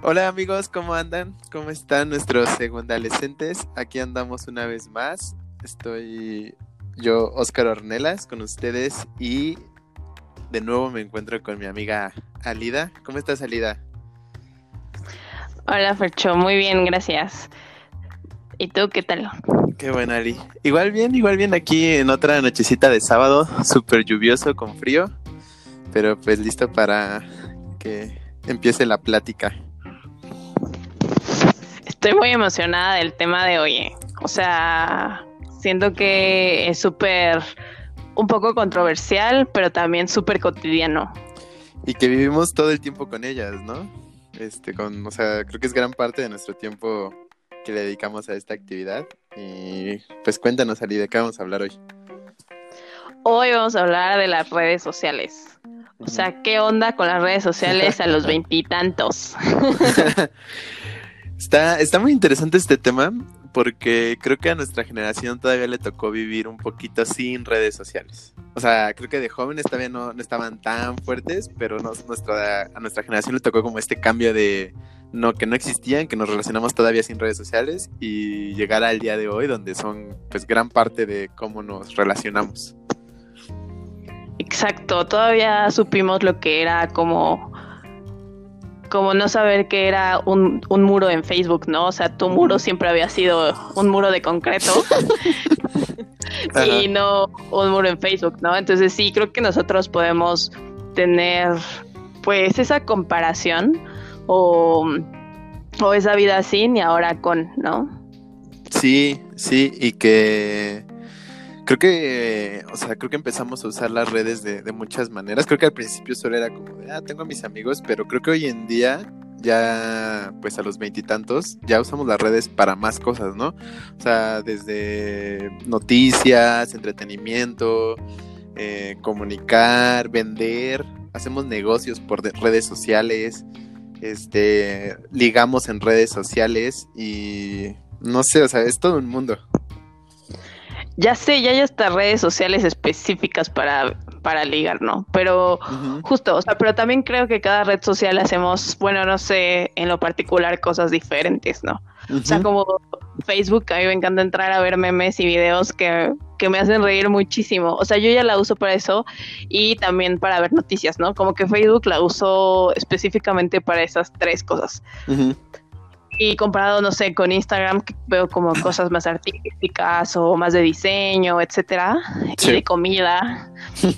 Hola amigos, ¿cómo andan? ¿Cómo están nuestros segundalescentes? Aquí andamos una vez más. Estoy yo, Oscar Ornelas, con ustedes y de nuevo me encuentro con mi amiga Alida. ¿Cómo estás, Alida? Hola, Fercho. Muy bien, gracias. ¿Y tú qué tal? Qué bueno, Ali. Igual bien, igual bien aquí en otra nochecita de sábado, súper lluvioso con frío, pero pues listo para que empiece la plática. Estoy muy emocionada del tema de hoy. ¿eh? O sea, siento que es súper, un poco controversial, pero también súper cotidiano. Y que vivimos todo el tiempo con ellas, ¿no? Este, con, o sea, creo que es gran parte de nuestro tiempo que le dedicamos a esta actividad. Y pues cuéntanos, Ali, ¿de qué vamos a hablar hoy? Hoy vamos a hablar de las redes sociales. O sea, ¿qué onda con las redes sociales a los veintitantos? está, está muy interesante este tema porque creo que a nuestra generación todavía le tocó vivir un poquito sin redes sociales. O sea, creo que de jóvenes todavía no, no estaban tan fuertes, pero a nuestra generación le tocó como este cambio de no, que no existían, que nos relacionamos todavía sin redes sociales y llegar al día de hoy donde son pues gran parte de cómo nos relacionamos. Exacto, todavía supimos lo que era como como no saber que era un, un, muro en Facebook, ¿no? O sea, tu muro siempre había sido un muro de concreto y no un muro en Facebook, ¿no? Entonces sí, creo que nosotros podemos tener pues esa comparación o, o esa vida sin y ahora con, ¿no? Sí, sí, y que creo que, o sea, creo que empezamos a usar las redes de, muchas maneras. Creo que al principio solo era como de, ah, tengo a mis amigos, pero creo que hoy en día, ya, pues a los veintitantos, ya usamos las redes para más cosas, ¿no? O sea, desde noticias, entretenimiento, eh, comunicar, vender, hacemos negocios por redes sociales, este, ligamos en redes sociales y no sé, o sea, es todo un mundo. Ya sé, ya hay hasta redes sociales específicas para, para ligar, ¿no? Pero justo, o sea, pero también creo que cada red social hacemos, bueno, no sé, en lo particular cosas diferentes, ¿no? O sea, como Facebook, a mí me encanta entrar a ver memes y videos que, que, me hacen reír muchísimo. O sea, yo ya la uso para eso y también para ver noticias, ¿no? Como que Facebook la uso específicamente para esas tres cosas. Y comparado, no sé, con Instagram, que veo como cosas más artísticas o más de diseño, etcétera, y de comida.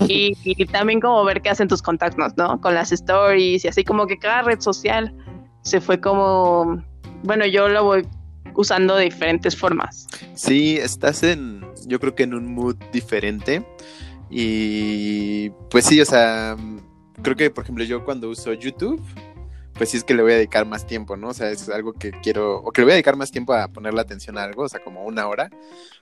Y, también como ver qué hacen tus contactos, ¿no? Con las stories y así como que cada red social se fue como, bueno, yo lo voy usando de diferentes formas. Sí, estás en, yo creo que en un mood diferente. Y pues sí, o sea, creo que por ejemplo yo cuando uso YouTube, pues sí es que le voy a dedicar más tiempo, ¿no? O sea, es algo que quiero, o que le voy a dedicar más tiempo a ponerle atención a algo, o sea, como una hora,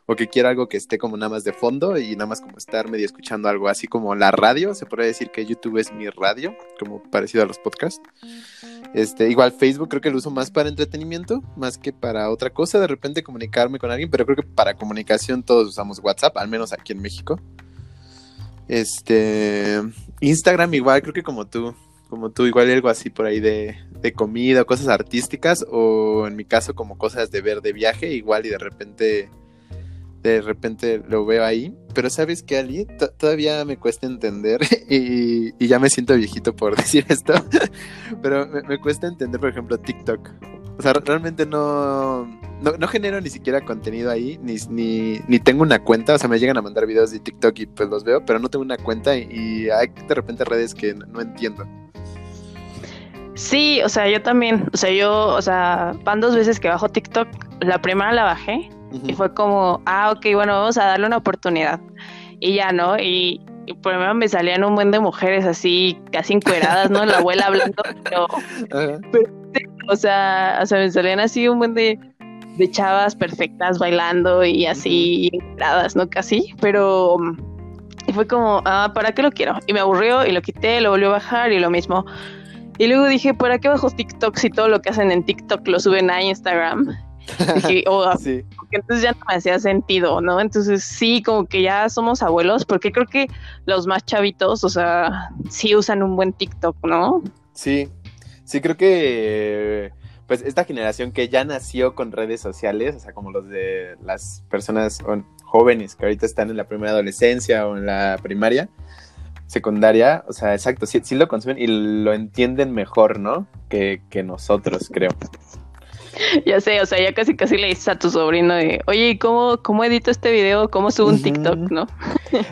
o que quiero algo que esté como nada más de fondo y nada más como estar medio escuchando algo, así como la radio, se puede decir que YouTube es mi radio, como parecido a los podcasts. Este, igual Facebook creo que lo uso más para entretenimiento, más que para otra cosa, de repente comunicarme con alguien, pero creo que para comunicación todos usamos WhatsApp, al menos aquí en México. Este, Instagram igual, creo que como tú, como tú, igual algo así por ahí de, de comida, cosas artísticas, o en mi caso como cosas de ver de viaje, igual y de repente, de repente lo veo ahí. Pero sabes que Ali, todavía me cuesta entender, y, ya me siento viejito por decir esto, pero me, cuesta entender, por ejemplo, TikTok. O sea, realmente no, no, genero ni siquiera contenido ahí, ni, ni, ni, tengo una cuenta. O sea, me llegan a mandar videos de TikTok y pues los veo, pero no tengo una cuenta y hay de repente redes que no entiendo. Sí, o sea, yo también, o sea, yo, o sea, van dos veces que bajo TikTok, la primera la bajé y fue como, ah, ok, bueno, vamos a darle una oportunidad. Y ya, ¿no? Y, primero me salían un buen de mujeres así, casi encueradas, ¿no? La abuela hablando, pero, o sea, o sea, me salían así un buen de, de chavas perfectas bailando y así encueradas, ¿no? Casi, pero... Y fue como, ah, ¿para qué lo quiero? Y me aburrió y lo quité, lo volvió a bajar y lo mismo. Y luego dije, ¿para qué bajo TikTok si todo lo que hacen en TikTok lo suben a Instagram? dije, oh, sí. porque entonces ya no me hacía sentido, ¿no? Entonces sí, como que ya somos abuelos, porque creo que los más chavitos, o sea, sí usan un buen TikTok, ¿no? Sí, Sí, creo que pues esta generación que ya nació con redes sociales, o sea, como los de las personas jóvenes que ahorita están en la primera adolescencia o en la primaria, secundaria, o sea, exacto, sí, sí lo consumen y lo entienden mejor, ¿no? Que, que nosotros, creo. Ya sé, o sea, ya casi casi le dices a tu sobrino de, oye, ¿cómo, cómo edito este video? ¿Cómo subo un TikTok, no?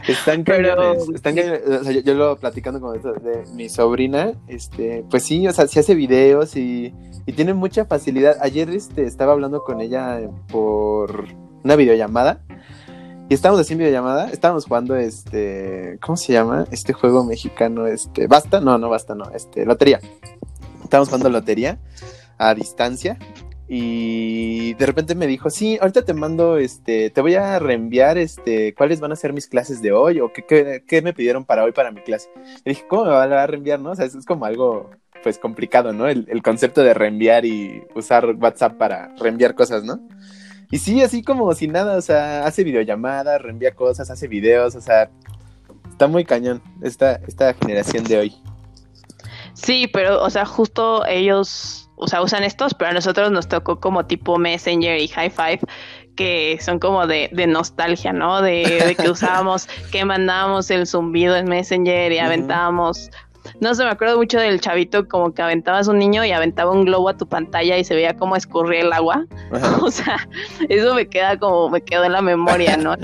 Están cañones, están O sea, yo, lo platicando con esto de mi sobrina, este, pues sí, o sea, sí hace videos y, y tiene mucha facilidad. Ayer este, estaba hablando con ella por una videollamada. Y estábamos haciendo videollamada, estábamos jugando este, ¿cómo se llama? Este juego mexicano, este, ¿basta? No, no basta, no, este, lotería. Estábamos jugando lotería a distancia y de repente me dijo, sí, ahorita te mando, este, te voy a reenviar, este, cuáles van a ser mis clases de hoy o qué, qué, me pidieron para hoy para mi clase. Y dije, ¿cómo me va a reenviar, no? O sea, es, como algo, pues, complicado, ¿no? El, el, concepto de reenviar y usar WhatsApp para reenviar cosas, ¿no? Y sí, así como sin nada, o sea, hace videollamadas, reenvía cosas, hace videos, o sea, está muy cañón esta, esta generación de hoy. Sí, pero, o sea, justo ellos o sea, usan estos, pero a nosotros nos tocó como tipo Messenger y High Five, que son como de, de nostalgia, ¿no? De, que usábamos, que mandábamos el zumbido en Messenger y aventábamos. No sé, me acuerdo mucho del chavito como que aventabas un niño y aventaba un globo a tu pantalla y se veía cómo escurría el agua. O sea, eso me queda como, me quedó en la memoria, ¿no?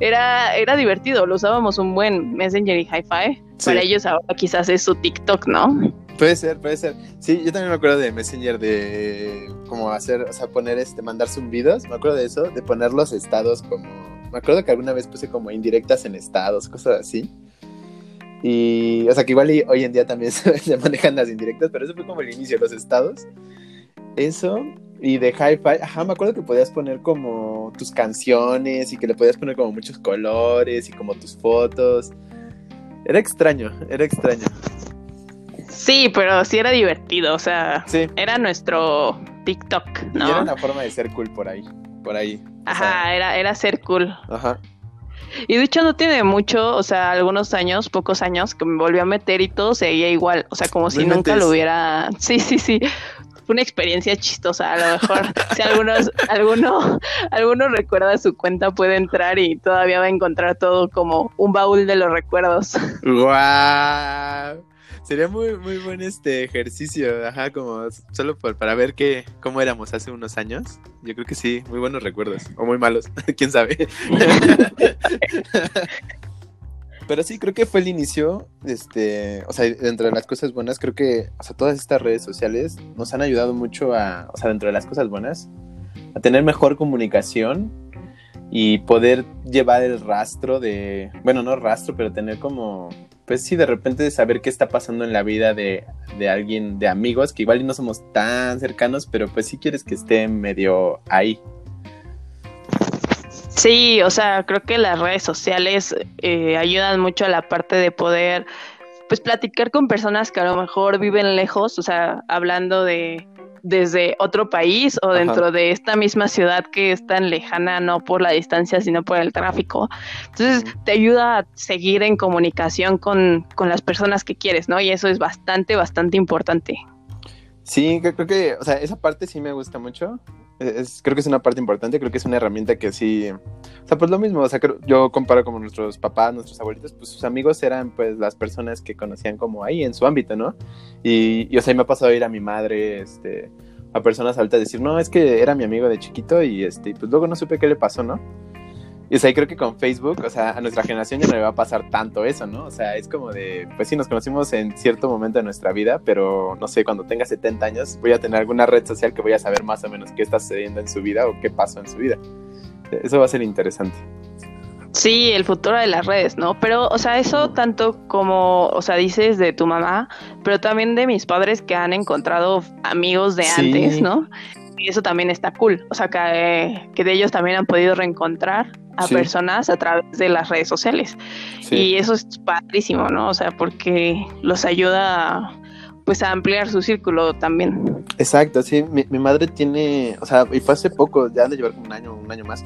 era, era divertido, lo usábamos un buen Messenger y Hi-Fi. Para ellos ahora quizás es su TikTok, ¿no? Puede ser, puede ser. Sí, yo también me acuerdo de Messenger de como hacer, o sea, poner este, mandar zumbidos, me acuerdo de eso, de poner los estados como, me acuerdo que alguna vez puse como indirectas en estados, cosas así. Y, o sea, que igual hoy en día también se manejan las indirectas, pero eso fue como el inicio, los estados. Eso, y de hi-fi, ajá, me acuerdo que podías poner como tus canciones y que le podías poner como muchos colores y como tus fotos. Era extraño, era extraño. Sí, pero sí era divertido, o sea, era nuestro TikTok, ¿no? Y era una forma de ser cool por ahí, por ahí. Ajá, era, era ser cool. Ajá. Y de hecho no tiene mucho, o sea, algunos años, pocos años, que me volvió a meter y todo seguía igual, o sea, como si nunca lo hubiera... Sí, sí, sí. Fue una experiencia chistosa, a lo mejor si algunos, alguno, alguno recuerda su cuenta puede entrar y todavía va a encontrar todo como un baúl de los recuerdos. ¡Guau! Sería muy, muy buen este ejercicio, ajá, como solo por, para ver qué, cómo éramos hace unos años. Yo creo que sí, muy buenos recuerdos, o muy malos, quién sabe. Pero sí, creo que fue el inicio, este, o sea, dentro de las cosas buenas, creo que, o sea, todas estas redes sociales nos han ayudado mucho a, o sea, dentro de las cosas buenas, a tener mejor comunicación y poder llevar el rastro de, bueno, no rastro, pero tener como pues sí, de repente saber qué está pasando en la vida de, alguien, de amigos, que igual no somos tan cercanos, pero pues sí quieres que esté medio ahí. Sí, o sea, creo que las redes sociales eh, ayudan mucho a la parte de poder, pues, platicar con personas que a lo mejor viven lejos, o sea, hablando de, desde otro país o dentro de esta misma ciudad que es tan lejana, no por la distancia, sino por el tráfico. Entonces, te ayuda a seguir en comunicación con, las personas que quieres, ¿no? Y eso es bastante, bastante importante. Sí, creo que, o sea, esa parte sí me gusta mucho. Es, creo que es una parte importante, creo que es una herramienta que sí, o sea, pues lo mismo, o sea, yo comparo como nuestros papás, nuestros abuelitos, pues sus amigos eran pues las personas que conocían como ahí en su ámbito, ¿no? Y, y o sea, me ha pasado a ir a mi madre, este, a personas altas decir, no, es que era mi amigo de chiquito y este, pues luego no supe qué le pasó, ¿no? Y o sea, creo que con Facebook, o sea, a nuestra generación ya no le va a pasar tanto eso, ¿no? O sea, es como de, pues sí, nos conocimos en cierto momento de nuestra vida, pero no sé, cuando tenga 70 años voy a tener alguna red social que voy a saber más o menos qué está sucediendo en su vida o qué pasó en su vida. Eso va a ser interesante. Sí, el futuro de las redes, ¿no? Pero, o sea, eso tanto como, o sea, dices de tu mamá, pero también de mis padres que han encontrado amigos de antes, ¿no? Y eso también está cool. O sea, que, que de ellos también han podido reencontrar a personas a través de las redes sociales. Y eso es padrísimo, ¿no? O sea, porque los ayuda pues a ampliar su círculo también. Exacto, sí, mi, mi, madre tiene, o sea, y fue hace poco, ya han de llevar como un año, un año más,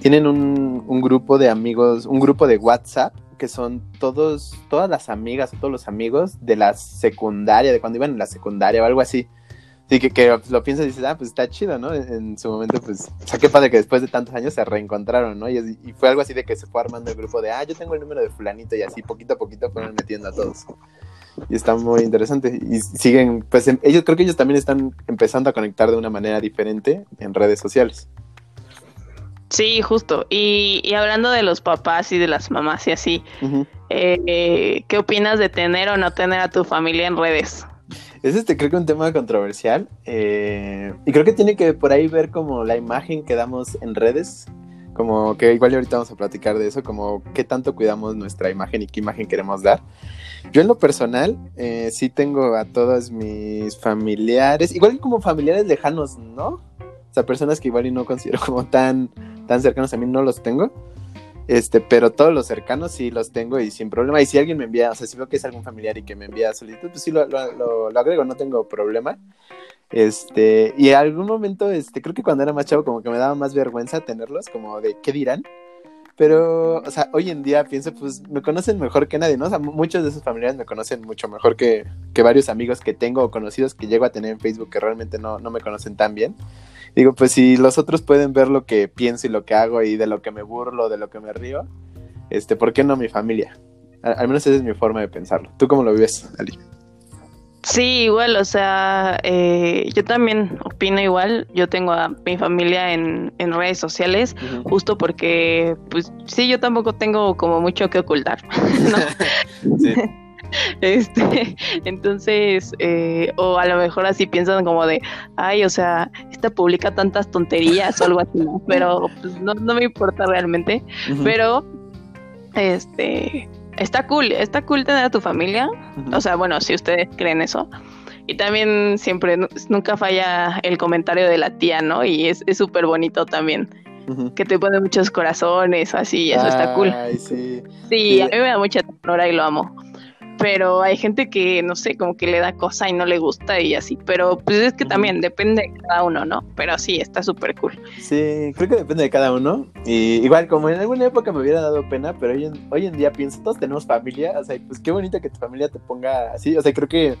tienen un, un, grupo de amigos, un grupo de WhatsApp, que son todos, todas las amigas o todos los amigos de la secundaria, de cuando iban en la secundaria o algo así. Sí, que, que lo piensas y dices, ah, pues está chido, ¿no? En, su momento, pues, o sea, qué padre que después de tantos años se reencontraron, ¿no? Y, y, fue algo así de que se fue armando el grupo de, ah, yo tengo el número de fulanito y así poquito a poquito fueron metiendo a todos. Y está muy interesante. Y siguen, pues em, ellos creo que ellos también están empezando a conectar de una manera diferente en redes sociales. Sí, justo. Y, y hablando de los papás y de las mamás y así, eh, ¿qué opinas de tener o no tener a tu familia en redes? Es este, creo que un tema controversial. Eh, y creo que tiene que por ahí ver como la imagen que damos en redes. Como que igual ahorita vamos a platicar de eso, como qué tanto cuidamos nuestra imagen y qué imagen queremos dar. Yo en lo personal eh, sí tengo a todos mis familiares, igual como familiares lejanos, ¿no? O sea, personas que igual y no considero como tan, tan cercanos a mí, no los tengo. Este, pero todos los cercanos sí los tengo y sin problema. Y si alguien me envía, o sea, si veo que es algún familiar y que me envía solicitud, pues sí lo, lo, agrego, no tengo problema. Este, y en algún momento, este, creo que cuando era más chavo, como que me daba más vergüenza tenerlos, como de qué dirán. Pero, o sea, hoy en día pienso, pues me conocen mejor que nadie, ¿no? O sea, muchos de esos familiares me conocen mucho mejor que, que varios amigos que tengo o conocidos que llego a tener en Facebook que realmente no, no me conocen tan bien. Digo, pues si los otros pueden ver lo que pienso y lo que hago y de lo que me burlo, de lo que me río, este, ¿por qué no mi familia? Al, menos esa es mi forma de pensarlo. ¿Tú cómo lo vives, Ali? Sí, igual, o sea, eh, yo también opino igual. Yo tengo a mi familia en, en redes sociales, justo porque, pues sí, yo tampoco tengo como mucho que ocultar. sí. Este, entonces, eh, o a lo mejor así piensan como de, ay, o sea, esta publica tantas tonterías o algo así, ¿no? Pero pues, no, no me importa realmente. Pero, este, está cool, está cool tener a tu familia. O sea, bueno, si ustedes creen eso. Y también siempre, nunca falla el comentario de la tía, ¿no? Y es súper bonito también. Que te pone muchos corazones, así, eso está cool. Sí. sí. a mí me da mucha ternura y lo amo pero hay gente que, no sé, como que le da cosa y no le gusta y así, pero pues es que también depende de cada uno, ¿no? Pero sí, está súper cool. Sí, creo que depende de cada uno. Y igual, como en alguna época me hubiera dado pena, pero hoy en, hoy en día pienso, todos tenemos familia, o sea, pues qué bonito que tu familia te ponga así, o sea, creo que,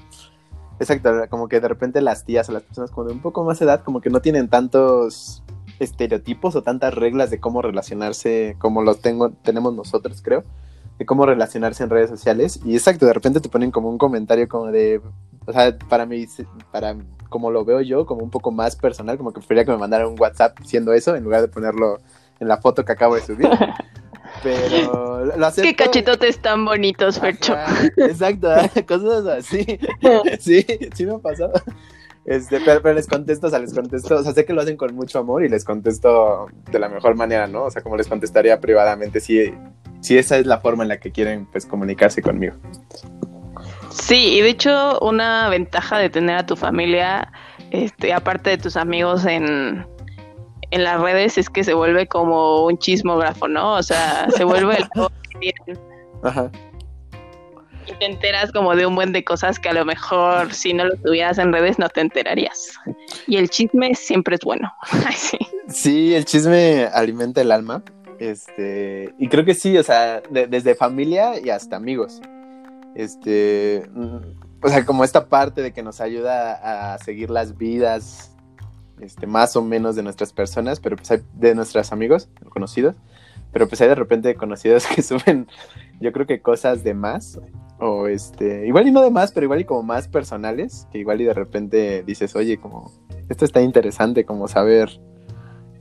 exacto, como que de repente las tías o las personas con un poco más edad, como que no tienen tantos estereotipos o tantas reglas de cómo relacionarse como los tengo, tenemos nosotros, creo de cómo relacionarse en redes sociales. Y exacto, de repente te ponen como un comentario como de, o sea, para mí, para como lo veo yo, como un poco más personal, como que preferiría que me mandaran un WhatsApp diciendo eso en lugar de ponerlo en la foto que acabo de subir. Pero lo acepto. Qué cachetotes tan bonitos, Fercho. exacto, cosas así. Sí, sí me ha pasado. Este, pero, les contesto, o sea, les contesto, o sea, sé que lo hacen con mucho amor y les contesto de la mejor manera, ¿no? O sea, como les contestaría privadamente si, si esa es la forma en la que quieren, pues, comunicarse conmigo. Sí, y de hecho, una ventaja de tener a tu familia, este, aparte de tus amigos en, en las redes, es que se vuelve como un chismógrafo, ¿no? O sea, se vuelve el... Ajá y te enteras como de un buen de cosas que a lo mejor si no lo tuvieras en redes no te enterarías. Y el chisme siempre es bueno. sí. el chisme alimenta el alma. Este, y creo que sí, o sea, desde familia y hasta amigos. Este, o sea, como esta parte de que nos ayuda a seguir las vidas, este, más o menos de nuestras personas, pero pues de nuestros amigos, conocidos, pero pues hay de repente conocidos que suben, yo creo que cosas de más, o este, igual y no de más, pero igual y como más personales, que igual y de repente dices, oye, como, esto está interesante, como saber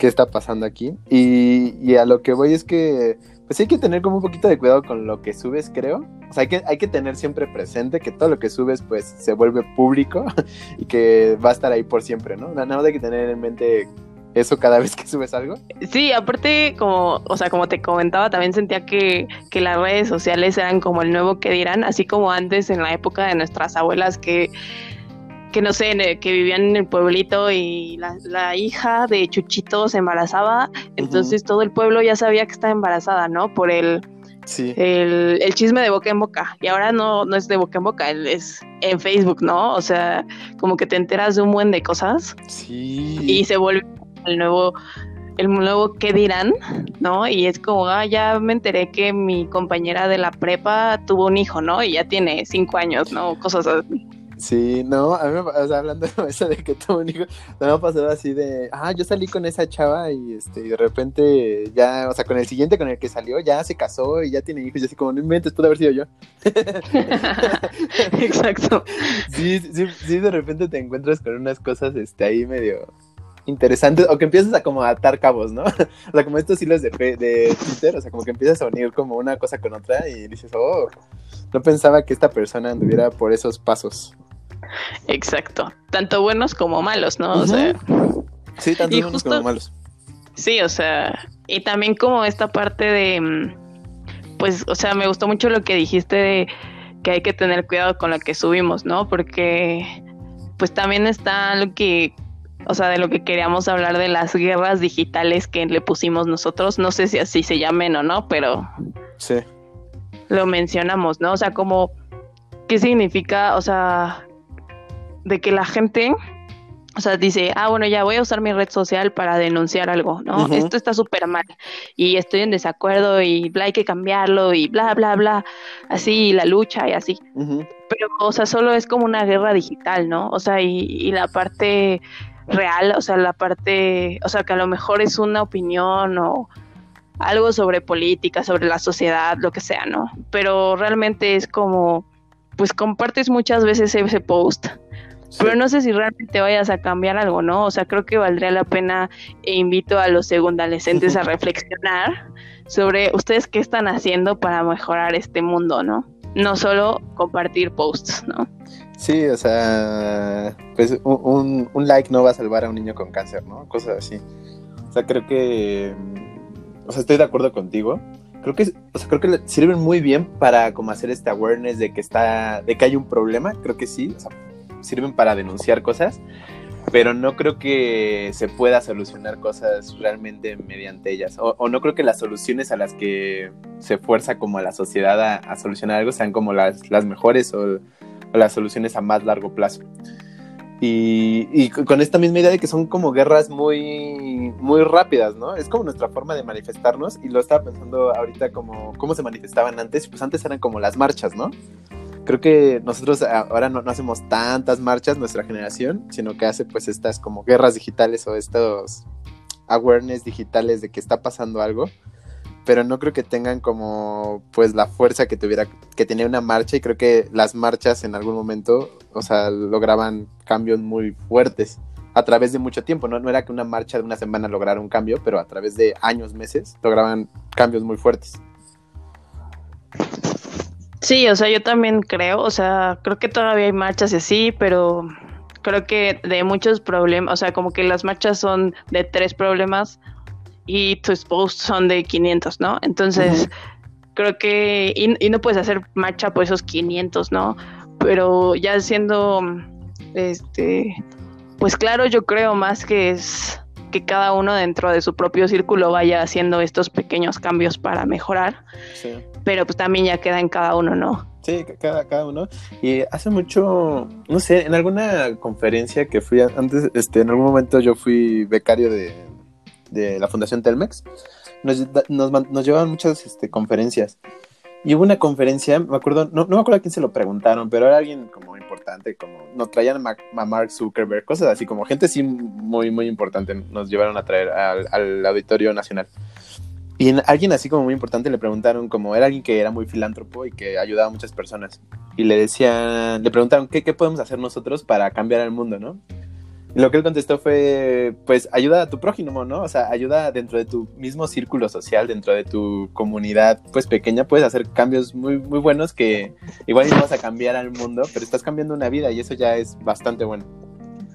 qué está pasando aquí. Y, a lo que voy es que, pues hay que tener como un poquito de cuidado con lo que subes, creo. O sea, hay que, hay que tener siempre presente que todo lo que subes, pues, se vuelve público y que va a estar ahí por siempre, ¿no? Nada más hay que tener en mente eso cada vez que subes algo? Sí, aparte, como, o sea, como te comentaba, también sentía que, que las redes sociales eran como el nuevo que dirán, así como antes en la época de nuestras abuelas que que no sé, que vivían en el pueblito y la, hija de Chuchito se embarazaba, entonces todo el pueblo ya sabía que estaba embarazada, ¿no? Por el, sí. el, el, chisme de boca en boca. Y ahora no, no es de boca en boca, es en Facebook, ¿no? O sea, como que te enteras de un buen de cosas. Sí. Y se vuelve el nuevo el nuevo qué dirán, ¿no? Y es como, ah, ya me enteré que mi compañera de la prepa tuvo un hijo, ¿no? Y ya tiene cinco años, ¿no? Cosas así. Sí, no, a mí o sea, hablando de eso de que tuvo un hijo, me ha pasado así de, ah, yo salí con esa chava y este, y de repente ya, o sea, con el siguiente con el que salió, ya se casó y ya tiene hijos, y así como, no inventes, pudo haber sido yo. Exacto. Sí, sí, sí, de repente te encuentras con unas cosas, este, ahí medio, interesantes o que empiezas a como atar cabos, ¿no? o sea, como estos hilos de, de Twitter, o sea, como que empiezas a unir como una cosa con otra y dices, oh, no pensaba que esta persona anduviera por esos pasos. Exacto, tanto buenos como malos, ¿no? O sea, sí, tanto buenos como malos. Sí, o sea, y también como esta parte de, mm, pues, o sea, me gustó mucho lo que dijiste de que hay que tener cuidado con lo que subimos, ¿no? Porque, pues también está lo que o sea, de lo que queríamos hablar de las guerras digitales que le pusimos nosotros, no sé si así se llamen o no, pero sí. lo mencionamos, ¿no? O sea, como, ¿qué significa? O sea, de que la gente, o sea, dice, ah, bueno, ya voy a usar mi red social para denunciar algo, ¿no? Esto está súper mal y estoy en desacuerdo y bla, hay que cambiarlo y bla, bla, bla, así, la lucha y así. Pero, o sea, solo es como una guerra digital, ¿no? O sea, y, y la parte real, o sea, la parte, o sea, que a lo mejor es una opinión o algo sobre política, sobre la sociedad, lo que sea, ¿no? Pero realmente es como, pues compartes muchas veces ese post, pero no sé si realmente vayas a cambiar algo, ¿no? O sea, creo que valdría la pena e invito a los segundalescentes a reflexionar sobre ustedes qué están haciendo para mejorar este mundo, ¿no? No solo compartir posts, ¿no? Sí, o sea, pues un, un, like no va a salvar a un niño con cáncer, ¿no? Cosas así. O sea, creo que, o sea, estoy de acuerdo contigo. Creo que, o sea, creo que sirven muy bien para como hacer este awareness de que está, de que hay un problema. Creo que sí, o sea, sirven para denunciar cosas, pero no creo que se pueda solucionar cosas realmente mediante ellas. O, no creo que las soluciones a las que se fuerza como a la sociedad a, a solucionar algo sean como las, las mejores o las soluciones a más largo plazo. Y, con esta misma idea de que son como guerras muy, muy rápidas, ¿no? Es como nuestra forma de manifestarnos y lo estaba pensando ahorita como cómo se manifestaban antes, pues antes eran como las marchas, ¿no? Creo que nosotros ahora no, no hacemos tantas marchas, nuestra generación, sino que hace pues estas como guerras digitales o estos awareness digitales de que está pasando algo pero no creo que tengan como pues la fuerza que tuviera que tenía una marcha y creo que las marchas en algún momento, o sea, lograban cambios muy fuertes a través de mucho tiempo, ¿no? No era que una marcha de una semana lograra un cambio, pero a través de años, meses, lograban cambios muy fuertes. Sí, o sea, yo también creo, o sea, creo que todavía hay marchas y así, pero creo que de muchos problemas, o sea, como que las marchas son de tres problemas, y tus posts son de 500, ¿no? Entonces, creo que, y, no puedes hacer marcha por esos 500, ¿no? Pero ya siendo, este, pues claro, yo creo más que es que cada uno dentro de su propio círculo vaya haciendo estos pequeños cambios para mejorar. Sí. Pero pues también ya queda en cada uno, ¿no? Sí, cada, cada uno. Y hace mucho, no sé, en alguna conferencia que fui antes, este, en algún momento yo fui becario de, de la Fundación Telmex, nos, nos, llevaban muchas este, conferencias. Y hubo una conferencia, me acuerdo, no, no, me acuerdo a quién se lo preguntaron, pero era alguien como importante, como nos traían a, Mark Zuckerberg, cosas así, como gente sí muy, muy importante, nos llevaron a traer al, Auditorio Nacional. Y en, alguien así como muy importante le preguntaron, como era alguien que era muy filántropo y que ayudaba a muchas personas. Y le decían, le preguntaron, ¿qué, qué podemos hacer nosotros para cambiar el mundo, no? lo que él contestó fue, pues ayuda a tu prójimo, ¿no? O sea, ayuda dentro de tu mismo círculo social, dentro de tu comunidad, pues pequeña, puedes hacer cambios muy, muy buenos que igual no vas a cambiar al mundo, pero estás cambiando una vida y eso ya es bastante bueno.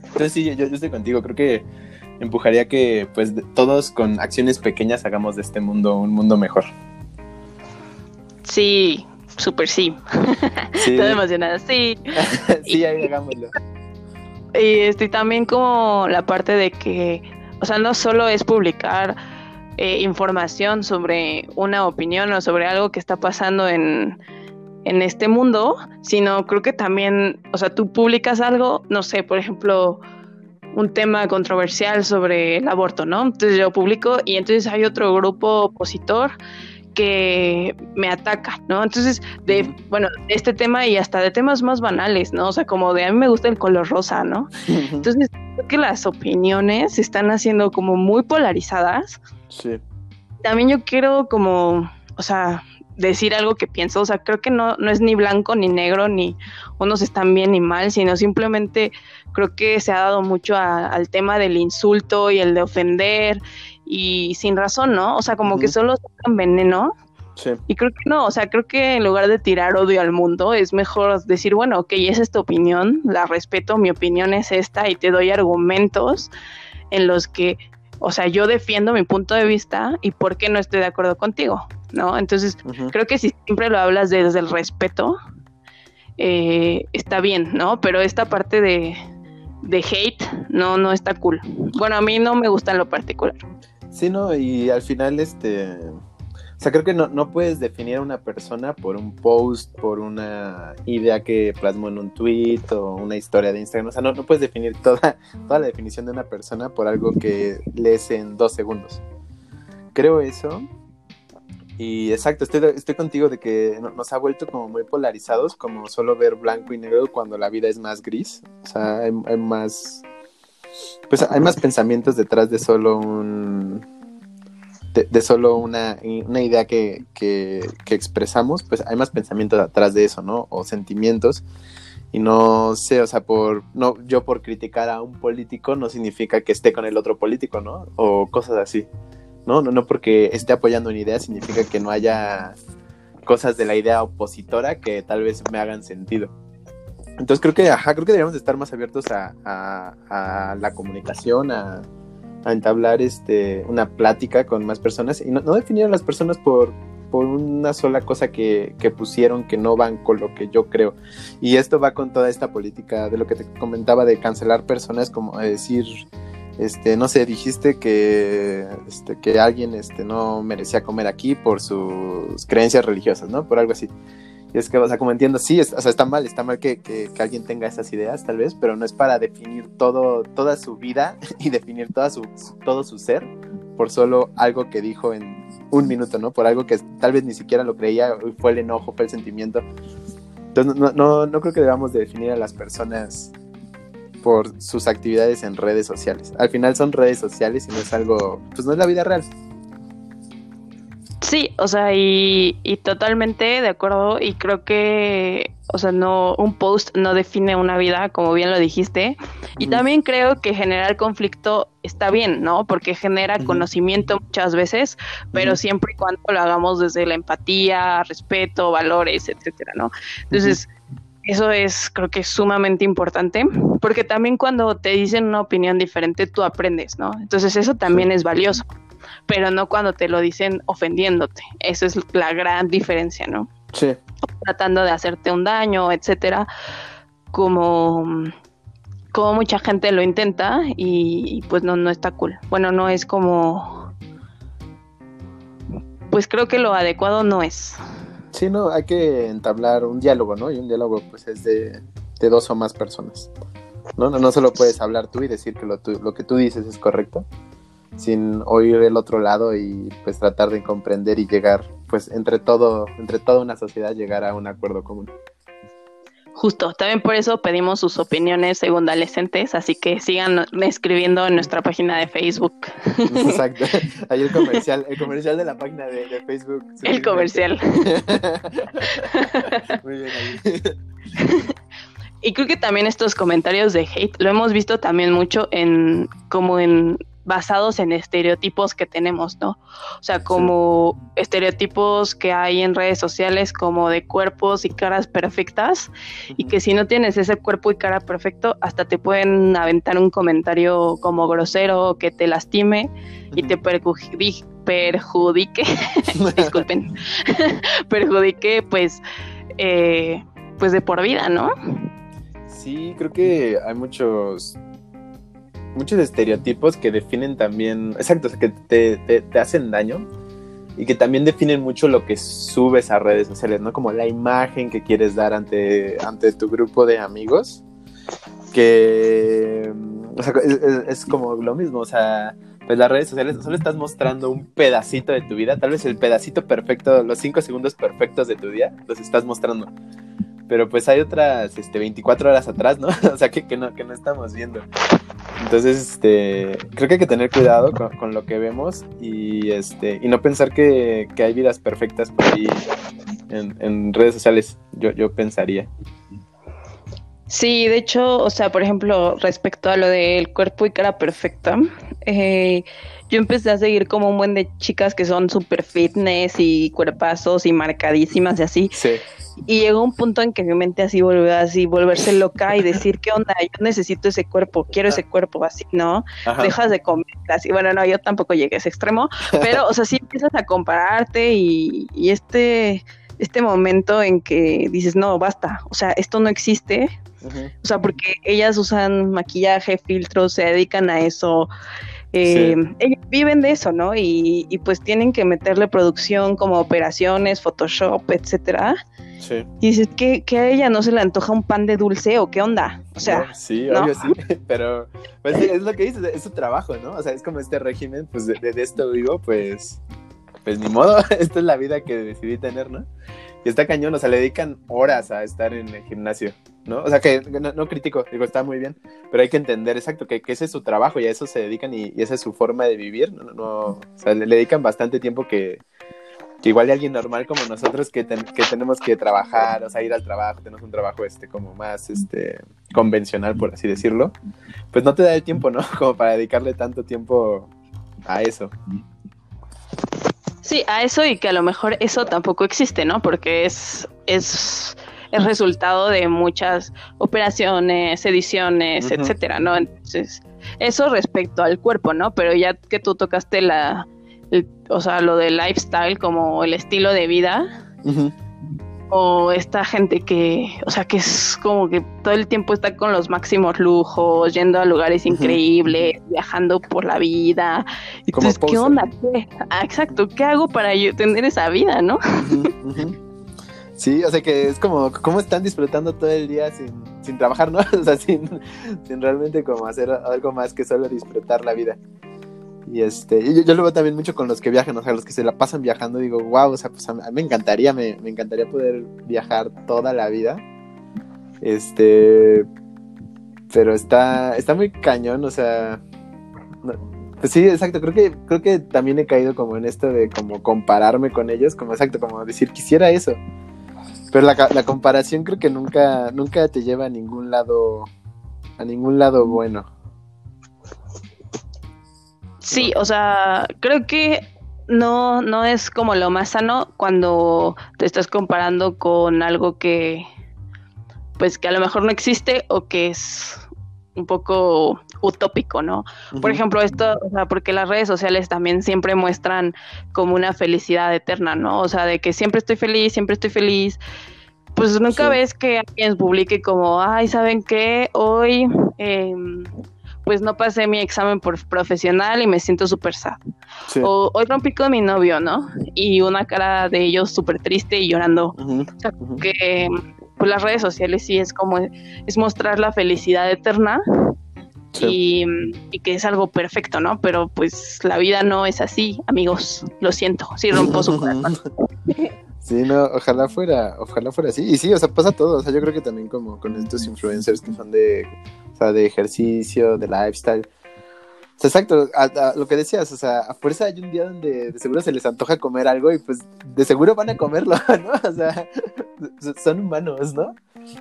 Entonces sí, yo, yo estoy contigo, creo que empujaría que pues todos con acciones pequeñas hagamos de este mundo un mundo mejor. Sí, súper sí. sí. Estoy emocionada, sí. sí, ahí hagámoslo. Y este, también como la parte de que, o sea, no solo es publicar eh, información sobre una opinión o sobre algo que está pasando en, en este mundo, sino creo que también, o sea, tú publicas algo, no sé, por ejemplo, un tema controversial sobre el aborto, ¿no? Entonces yo publico y entonces hay otro grupo opositor que me ataca, ¿no? Entonces, de, bueno, de este tema y hasta de temas más banales, ¿no? O sea, como de a mí me gusta el color rosa, ¿no? Entonces, creo que las opiniones se están haciendo como muy polarizadas. Sí. También yo quiero como, o sea, decir algo que pienso, o sea, creo que no, no es ni blanco ni negro, ni unos están bien ni mal, sino simplemente creo que se ha dado mucho al tema del insulto y el de ofender y sin razón, ¿no? O sea, como que solo sacan veneno. Sí. Y creo que no, o sea, creo que en lugar de tirar odio al mundo, es mejor decir, bueno, ok, esa es tu opinión, la respeto, mi opinión es esta y te doy argumentos en los que, o sea, yo defiendo mi punto de vista y por qué no estoy de acuerdo contigo, ¿no? Entonces, creo que si siempre lo hablas desde el respeto, eh, está bien, ¿no? Pero esta parte de, de hate no, no está cool. Bueno, a mí no me gusta en lo particular. Sí, no, y al final, este. O sea, creo que no, no puedes definir a una persona por un post, por una idea que plasmó en un tweet o una historia de Instagram. O sea, no, no puedes definir toda, toda la definición de una persona por algo que lees en dos segundos. Creo eso. Y exacto, estoy, estoy contigo de que nos ha vuelto como muy polarizados, como solo ver blanco y negro cuando la vida es más gris. O sea, hay más pues hay más pensamientos detrás de solo un de, solo una, una idea que, que, expresamos, pues hay más pensamientos detrás de eso, ¿no? O sentimientos. Y no sé, o sea, por no yo por criticar a un político no significa que esté con el otro político, ¿no? O cosas así. No, no, no porque esté apoyando una idea significa que no haya cosas de la idea opositora que tal vez me hagan sentido. Entonces creo que, ajá, creo que deberíamos estar más abiertos a, la comunicación, a, entablar este, una plática con más personas y no, definir a las personas por, por una sola cosa que, pusieron que no van con lo que yo creo. Y esto va con toda esta política de lo que te comentaba de cancelar personas, como decir, este, no sé, dijiste que, este, que alguien este, no merecía comer aquí por sus creencias religiosas, ¿no? Por algo así. Y es que, o sea, como entiendo, sí, o sea, está mal, está mal que, que, alguien tenga esas ideas, tal vez, pero no es para definir todo, toda su vida y definir toda su, todo su ser por solo algo que dijo en un minuto, ¿no? Por algo que tal vez ni siquiera lo creía, fue el enojo, fue el sentimiento. Entonces, no, no, no creo que debamos de definir a las personas por sus actividades en redes sociales. Al final son redes sociales y no es algo, pues no es la vida real. Sí, o sea, y, totalmente de acuerdo y creo que, o sea, no, un post no define una vida, como bien lo dijiste, y también creo que generar conflicto está bien, ¿no? Porque genera conocimiento muchas veces, pero siempre y cuando lo hagamos desde la empatía, respeto, valores, etcétera, ¿no? Entonces, eso es, creo que es sumamente importante, porque también cuando te dicen una opinión diferente, tú aprendes, ¿no? Entonces, eso también es valioso pero no cuando te lo dicen ofendiéndote. Esa es la gran diferencia, ¿no? Sí. Tratando de hacerte un daño, etcétera, como, como mucha gente lo intenta y, pues no, no está cool. Bueno, no es como... Pues creo que lo adecuado no es. Sí, no, hay que entablar un diálogo, ¿no? Y un diálogo pues es de, dos o más personas. ¿no? No, no solo puedes hablar tú y decir que lo, lo que tú dices es correcto, sin oír el otro lado y pues tratar de comprender y llegar, pues entre todo, entre toda una sociedad llegar a un acuerdo común. Justo, también por eso pedimos sus opiniones según adolescentes, así que sigan escribiendo en nuestra página de Facebook. Exacto, ahí el comercial, el comercial de la página de, Facebook. El comercial. Muy bien ahí. Y creo que también estos comentarios de hate lo hemos visto también mucho en como en basados en estereotipos que tenemos, ¿no? O sea, como estereotipos que hay en redes sociales como de cuerpos y caras perfectas y que si no tienes ese cuerpo y cara perfecto, hasta te pueden aventar un comentario como grosero que te lastime y te perjudique, perjudique disculpen, perjudique pues, eh, pues de por vida, ¿no? Sí, creo que hay muchos muchos estereotipos que definen también, exacto, que te, hacen daño y que también definen mucho lo que subes a redes sociales, ¿no? Como la imagen que quieres dar ante, ante tu grupo de amigos. que sea, es, como lo mismo, o sea, pues las redes sociales solo estás mostrando un pedacito de tu vida, tal vez el pedacito perfecto, los cinco segundos perfectos de tu día, los estás mostrando. Pero pues hay otras este, 24 horas atrás, ¿no? o sea, que, que, no, que no estamos viendo. Entonces, este, creo que hay que tener cuidado con, lo que vemos y, este, y no pensar que, que hay vidas perfectas por ahí en, en redes sociales, yo, yo pensaría. Sí, de hecho, o sea, por ejemplo, respecto a lo del cuerpo y cara perfecta, eh, yo empecé a seguir como un buen de chicas que son súper fitness y cuerpazos y marcadísimas y así. Sí. Y llegó un punto en que mi mente así volvió así, volverse loca y decir, ¿qué onda? Yo necesito ese cuerpo, quiero ese cuerpo, así, ¿no? Dejas de comer, así. Bueno, no, yo tampoco llegué a ese extremo, pero, o sea, sí empiezas a compararte y, y este, este momento en que dices, no, basta, o sea, esto no existe, o sea, porque ellas usan maquillaje, filtros, se dedican a eso. Eh, ellos viven de eso, ¿no? Y, pues tienen que meterle producción como operaciones, Photoshop, etcétera. Sí. Y dices, ¿que, ¿que, a ella no se le antoja un pan de dulce o qué onda? O sea. sí, obvio sí, pero pues es lo que dices, es su trabajo, ¿no? O sea, es como este régimen, pues de, de esto vivo, pues, pues ni modo, esta es la vida que decidí tener, ¿no? Y está cañón, o sea, le dedican horas a estar en el gimnasio, ¿no? O sea, que no, critico, digo, está muy bien, pero hay que entender exacto que, ese es su trabajo y a eso se dedican y, esa es su forma de vivir, ¿no? no o sea, le, dedican bastante tiempo que, igual de alguien normal como nosotros que, que tenemos que trabajar, o sea, ir al trabajo, tenemos un trabajo este como más este convencional, por así decirlo, pues no te da el tiempo, ¿no? Como para dedicarle tanto tiempo a eso. Sí, a eso y que a lo mejor eso tampoco existe, ¿no? Porque es, es el resultado de muchas operaciones, ediciones, etcétera, ¿no? Entonces, eso respecto al cuerpo, ¿no? Pero ya que tú tocaste la, o sea, lo del lifestyle como el estilo de vida, o esta gente que, o sea, que es como que todo el tiempo está con los máximos lujos, yendo a lugares increíbles, viajando por la vida. Entonces, ¿qué onda? Ah, exacto, ¿qué hago para yo tener esa vida, no? Sí, o sea que es como, ¿cómo están disfrutando todo el día sin, sin trabajar, no? O sea, sin, sin realmente como hacer algo más que solo disfrutar la vida. Y este, yo, lo veo también mucho con los que viajan, o sea, los que se la pasan viajando, digo, wow, o sea, pues a me encantaría, me, encantaría poder viajar toda la vida. Este, pero está, está muy cañón, o sea, pues sí, exacto, creo que, creo que también he caído como en esto de como compararme con ellos, como exacto, como decir, quisiera eso. Pero la, la comparación creo que nunca, nunca te lleva a ningún lado, a ningún lado bueno. Sí, o sea, creo que no, no es como lo más sano cuando te estás comparando con algo que, pues que a lo mejor no existe o que es un poco utópico, ¿no? Por ejemplo, esto, o sea, porque las redes sociales también siempre muestran como una felicidad eterna, ¿no? O sea, de que siempre estoy feliz, siempre estoy feliz. Pues nunca ves que alguien publique como, ay, ¿saben qué? Hoy eh, pues no pasé mi examen por profesional y me siento súper sad. O hoy rompí con mi novio, ¿no? Y una cara de ellos súper triste y llorando. O sea, que pues las redes sociales sí es como, es mostrar la felicidad eterna y, que es algo perfecto, ¿no? Pero pues la vida no es así, amigos. Lo siento, sí rompo su corazón. Sí, no, ojalá fuera, ojalá fuera así. Y sí, o sea, pasa todo. O sea, yo creo que también como con estos influencers que son de sea, de ejercicio, de lifestyle. Exacto, lo que decías, o sea, a fuerza hay un día donde de seguro se les antoja comer algo y pues de seguro van a comerlo, ¿no? O sea, son humanos, ¿no?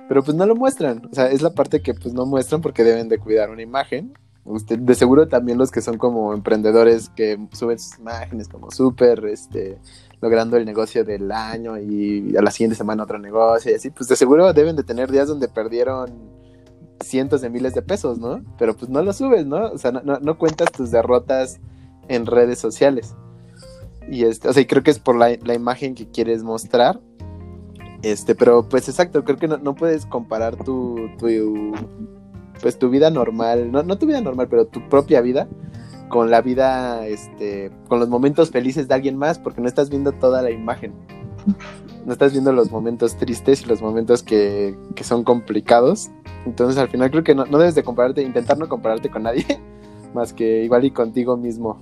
Pero pues no lo muestran, o sea, es la parte que pues no muestran porque deben de cuidar una imagen. Usted, de seguro también los que son como emprendedores que suben sus imágenes como súper, este, logrando el negocio del año y a la siguiente semana otro negocio y así, pues de seguro deben de tener días donde perdieron cientos de miles de pesos, ¿no? Pero pues no lo subes, ¿no? O sea, no, no, cuentas tus derrotas en redes sociales. Y este, o sea, creo que es por la, imagen que quieres mostrar. Este, pero pues exacto, creo que no, puedes comparar tu, tu, pues tu vida normal, no, no tu vida normal, pero tu propia vida con la vida, este, con los momentos felices de alguien más, porque no estás viendo toda la imagen. No estás viendo los momentos tristes y los momentos que, que son complicados Entonces al final creo que no, debes de compararte, intentar no compararte con nadie, más que igual y contigo mismo.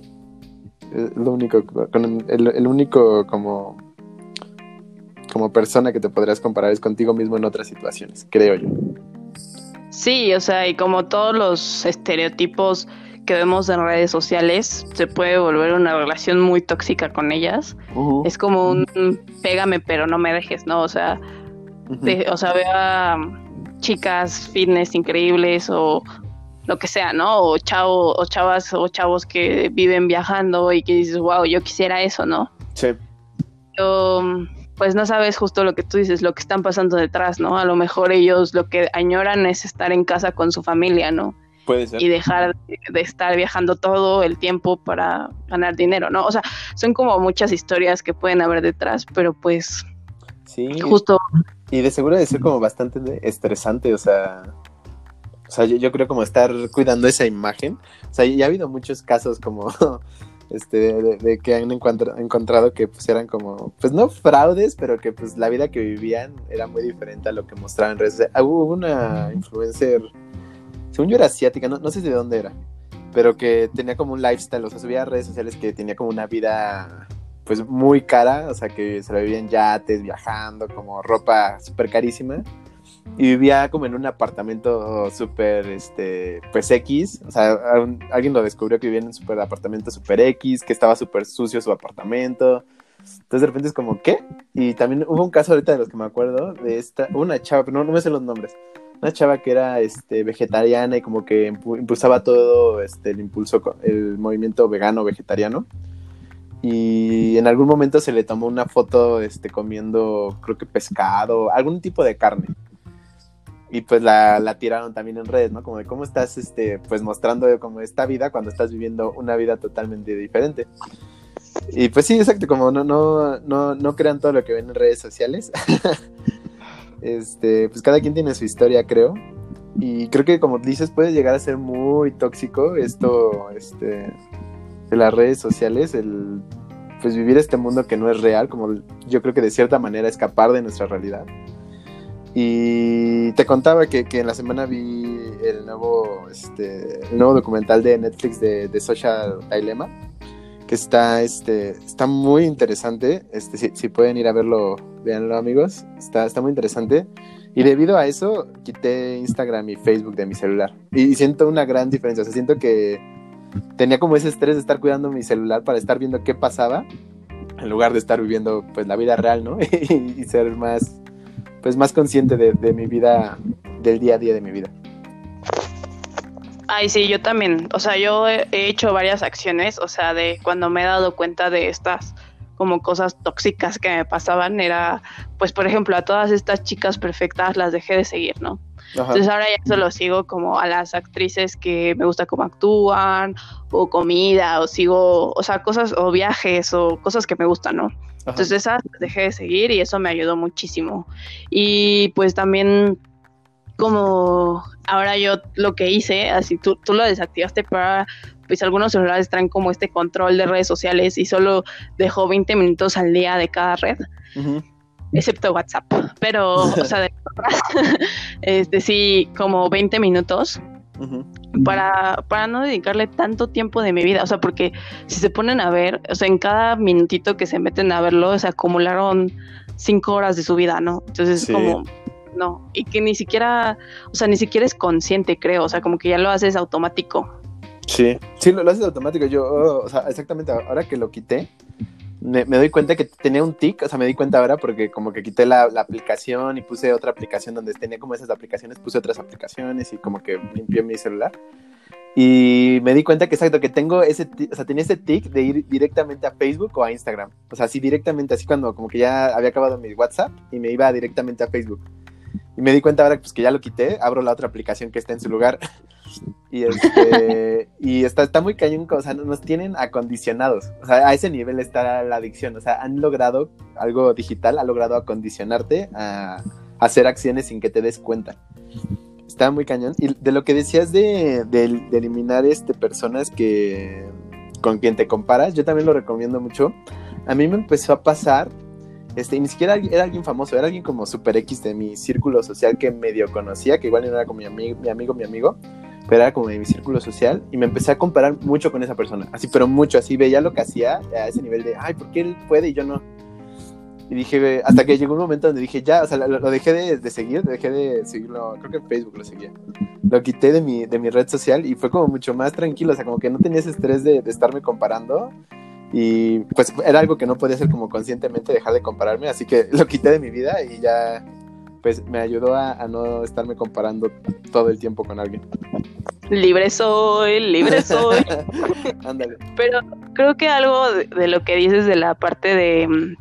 Es lo único, el, el único como como persona que te podrías comparar es contigo mismo en otras situaciones, creo yo. Sí, o sea, y como todos los estereotipos que vemos en redes sociales, se puede volver una relación muy tóxica con ellas. Es como un pégame pero no me dejes, ¿no? O sea, o sea, veo a chicas fitness increíbles o lo que sea, ¿no? O chavo, o chavas o chavos que viven viajando y que dices, wow, yo quisiera eso, ¿no? Sí. Yo, pues no sabes justo lo que tú dices, lo que están pasando detrás, ¿no? A lo mejor ellos lo que añoran es estar en casa con su familia, ¿no? Puede ser. Y dejar de estar viajando todo el tiempo para ganar dinero, ¿no? O sea, son como muchas historias que pueden haber detrás, pero pues... Sí. Justo. Y de seguro debe ser como bastante estresante, o sea... O sea, yo, yo creo como estar cuidando esa imagen. O sea, ya ha habido muchos casos como este, de, que han encontrado que pues eran como, pues no fraudes, pero que pues la vida que vivían era muy diferente a lo que mostraban en redes. Hubo una influencer, según yo era asiática, no, no sé de dónde era, pero que tenía como un lifestyle, o sea, subía a redes sociales que tenía como una vida pues muy cara, o sea, que se la vivían yates, viajando, como ropa súper carísima y vivía como en un apartamento súper, este, pues X, o sea, alguien lo descubrió que vivía en un super apartamento súper X, que estaba súper sucio su apartamento. Entonces de repente es como, ¿qué? Y también hubo un caso ahorita de los que me acuerdo, de esta, una chava, pero no, no me sé los nombres, una chava que era, este, vegetariana y como que impulsaba todo, este, el impulso, el movimiento vegano vegetariano y en algún momento se le tomó una foto este, comiendo, creo que pescado, algún tipo de carne y pues la, la, tiraron también en redes, ¿no? Como de cómo estás, este, pues mostrando como esta vida cuando estás viviendo una vida totalmente diferente. Y pues sí, exacto, como no, no, no, no crean todo lo que ven en redes sociales. este, pues cada quien tiene su historia, creo. Y creo que como dices, puede llegar a ser muy tóxico esto, este, de las redes sociales, el pues vivir este mundo que no es real, como yo creo que de cierta manera escapar de nuestra realidad. Y te contaba que, en la semana vi el nuevo, este, el nuevo documental de Netflix de, de, Social Dilemma, que está, este, está muy interesante. Este, si, pueden ir a verlo, véanlo amigos. Está, está muy interesante. Y debido a eso, quité Instagram y Facebook de mi celular. Y, siento una gran diferencia. O sea, siento que tenía como ese estrés de estar cuidando mi celular para estar viendo qué pasaba, en lugar de estar viviendo pues la vida real, ¿no? y ser más pues más consciente de, mi vida, del día a día de mi vida. Ay, sí, yo también. O sea, yo he hecho varias acciones, o sea, de cuando me he dado cuenta de estas como cosas tóxicas que me pasaban, era, pues, por ejemplo, a todas estas chicas perfectas las dejé de seguir, ¿no? Entonces ahora ya solo sigo como a las actrices que me gusta cómo actúan, o comida, o sigo, o sea, cosas, o viajes, o cosas que me gustan, ¿no? Entonces esas dejé de seguir y eso me ayudó muchísimo. Y pues también como ahora yo lo que hice, así tú, tú lo desactivaste, pero pues algunos celulares traen como este control de redes sociales y solo dejo 20 minutos al día de cada red. Excepto WhatsApp, pero, o sea, de este sí, como 20 minutos para, para no dedicarle tanto tiempo de mi vida. O sea, porque si se ponen a ver, o sea, en cada minutito que se meten a verlo, se acumularon cinco horas de su vida, ¿no? Entonces es como, no, y que ni siquiera, o sea, ni siquiera es consciente, creo, o sea, como que ya lo haces automático. Sí, sí, lo, lo haces automático. Yo, o sea, exactamente, ahora que lo quité, me, doy cuenta que tenía un tic, o sea, me di cuenta ahora porque como que quité la, aplicación y puse otra aplicación donde tenía como esas aplicaciones, puse otras aplicaciones y como que limpié mi celular. Y me di cuenta que exacto, que tengo ese, o sea, tenía ese tic de ir directamente a Facebook o a Instagram. O sea, así directamente, así cuando como que ya había acabado mi WhatsApp y me iba directamente a Facebook. Y me di cuenta ahora pues, que ya lo quité, abro la otra aplicación que está en su lugar. y este, y está, está muy cañón, o sea, nos tienen acondicionados. O sea, a ese nivel está la adicción. O sea, han logrado algo digital, ha logrado acondicionarte a, hacer acciones sin que te des cuenta. Está muy cañón. Y de lo que decías de, de, de eliminar este, personas que con quien te comparas, yo también lo recomiendo mucho. A mí me empezó a pasar este, ni siquiera era alguien famoso, era alguien como super X de mi círculo social que medio conocía, que igual no era como mi, amigo, mi amigo, mi amigo, pero era como de mi círculo social y me empecé a comparar mucho con esa persona, así, pero mucho, así veía lo que hacía a ese nivel de, ay, ¿por qué él puede y yo no? Y dije, hasta que llegó un momento donde dije, ya, o sea, lo, dejé de, seguir, dejé de seguirlo, creo que en Facebook lo seguía. Lo quité de mi, de mi red social y fue como mucho más tranquilo, o sea, como que no tenía ese estrés de, de estarme comparando. Y pues era algo que no podía hacer como conscientemente dejar de compararme, así que lo quité de mi vida y ya, pues me ayudó a, no estarme comparando todo el tiempo con alguien. Libre soy, libre soy. Ándale. Pero creo que algo de, lo que dices de la parte de mm,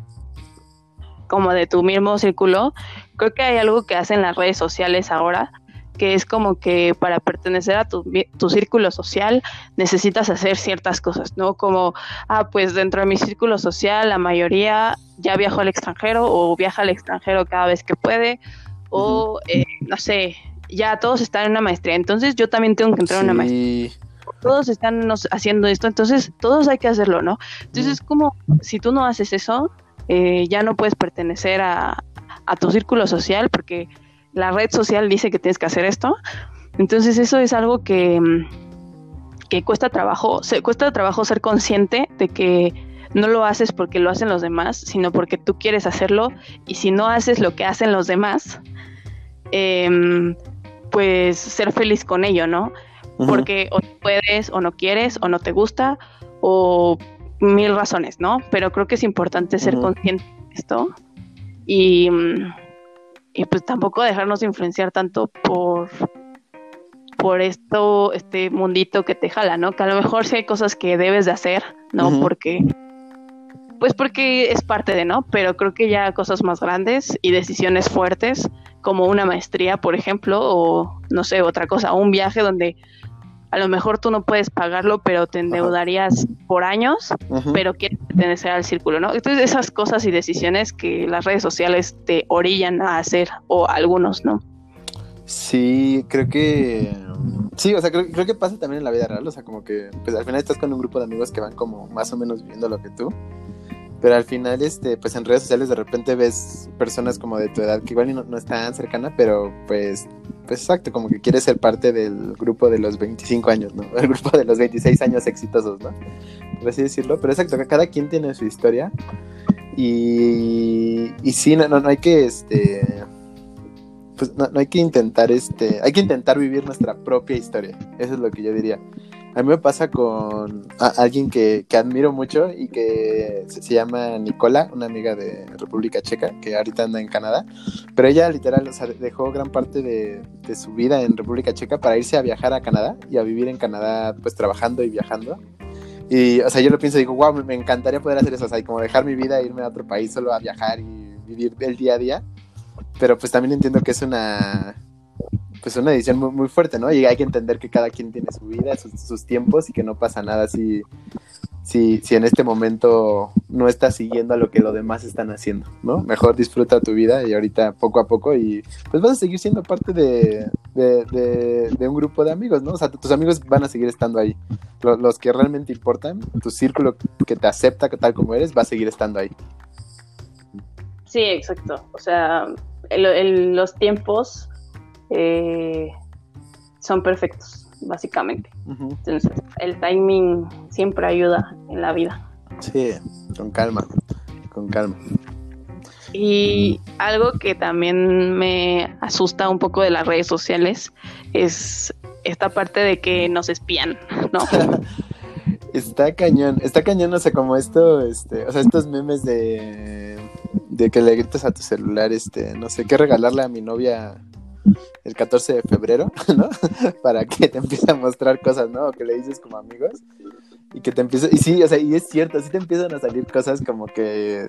como de tu mismo círculo, creo que hay algo que hacen las redes sociales ahora, que es como que para pertenecer a tu, tu, círculo social necesitas hacer ciertas cosas, ¿no? Como, ah, pues dentro de mi círculo social la mayoría ya viajó al extranjero o viaja al extranjero cada vez que puede, o eh, no sé, ya todos están en una maestría, entonces yo también tengo que entrar en una maestría. Todos están haciendo esto, entonces todos hay que hacerlo, ¿no? Entonces es como, si tú no haces eso, eh, ya no puedes pertenecer a, tu círculo social porque la red social dice que tienes que hacer esto. Entonces eso es algo que, mm, que cuesta trabajo, se, cuesta trabajo ser consciente de que no lo haces porque lo hacen los demás, sino porque tú quieres hacerlo y si no haces lo que hacen los demás, em, pues ser feliz con ello, ¿no? Porque o puedes o no quieres o no te gusta o mil razones, ¿no? Pero creo que es importante ser consciente de esto y, y, pues tampoco dejarnos influenciar tanto por por esto, este mundito que te jala, ¿no? Que a lo mejor sí hay cosas que debes de hacer, ¿no? Porque pues porque es parte de, ¿no? Pero creo que ya cosas más grandes y decisiones fuertes, como una maestría, por ejemplo, o no sé, otra cosa, un viaje donde a lo mejor tú no puedes pagarlo, pero te endeudarías por años, pero quieres pertenecer al círculo, ¿no? Entonces esas cosas y decisiones que las redes sociales te orillan a hacer, o algunos, ¿no? Sí, creo que... Sí, o sea, creo, creo que pasa también en la vida real, o sea, como que pues al final estás con un grupo de amigos que van como más o menos viviendo lo que tú pero al final, este, pues en redes sociales de repente ves personas como de tu edad que igual no, no están cercana, pero pues, pues exacto, como que quieres ser parte del grupo de los 25 años, ¿no? El grupo de los 26 años exitosos, ¿no? Por así decirlo, pero exacto, cada quien tiene su historia y, y sí, no, no, hay que, este, pues no, no hay que intentar, este, hay que intentar vivir nuestra propia historia, eso es lo que yo diría. A mí me pasa con alguien que, admiro mucho y que se, llama Nicola, una amiga de República Checa, que ahorita anda en Canadá. Pero ella literal, o sea, dejó gran parte de, su vida en República Checa para irse a viajar a Canadá y a vivir en Canadá, pues trabajando y viajando. Y, o sea, yo lo pienso y digo, wow, me encantaría poder hacer eso, o sea, como dejar mi vida e irme a otro país solo a viajar y vivir el día a día. Pero pues también entiendo que es una, pues una edición muy, muy, fuerte, ¿no? Y hay que entender que cada quien tiene su vida, sus, tiempos y que no pasa nada si, si, si, en este momento no estás siguiendo a lo que los demás están haciendo, ¿no? Mejor disfruta tu vida y ahorita poco a poco y pues vas a seguir siendo parte de, de, un grupo de amigos, ¿no? O sea, tus amigos van a seguir estando ahí. Los, que realmente importan, tu círculo que te acepta tal como eres, va a seguir estando ahí. Sí, exacto. O sea, los tiempos eh, son perfectos, básicamente. Entonces, el timing siempre ayuda en la vida. Sí, con calma, con calma. Y algo que también me asusta un poco de las redes sociales es esta parte de que nos espían, ¿no? está cañón, está cañón, o sea, como esto, este, o sea, estos memes de, de que le gritas a tu celular, este, no sé, qué regalarle a mi novia el 14 de febrero, ¿no? Para que te empiece a mostrar cosas, ¿no? O que le dices como amigos y que te empiece, y sí, o sea, y es cierto, sí te empiezan a salir cosas como que,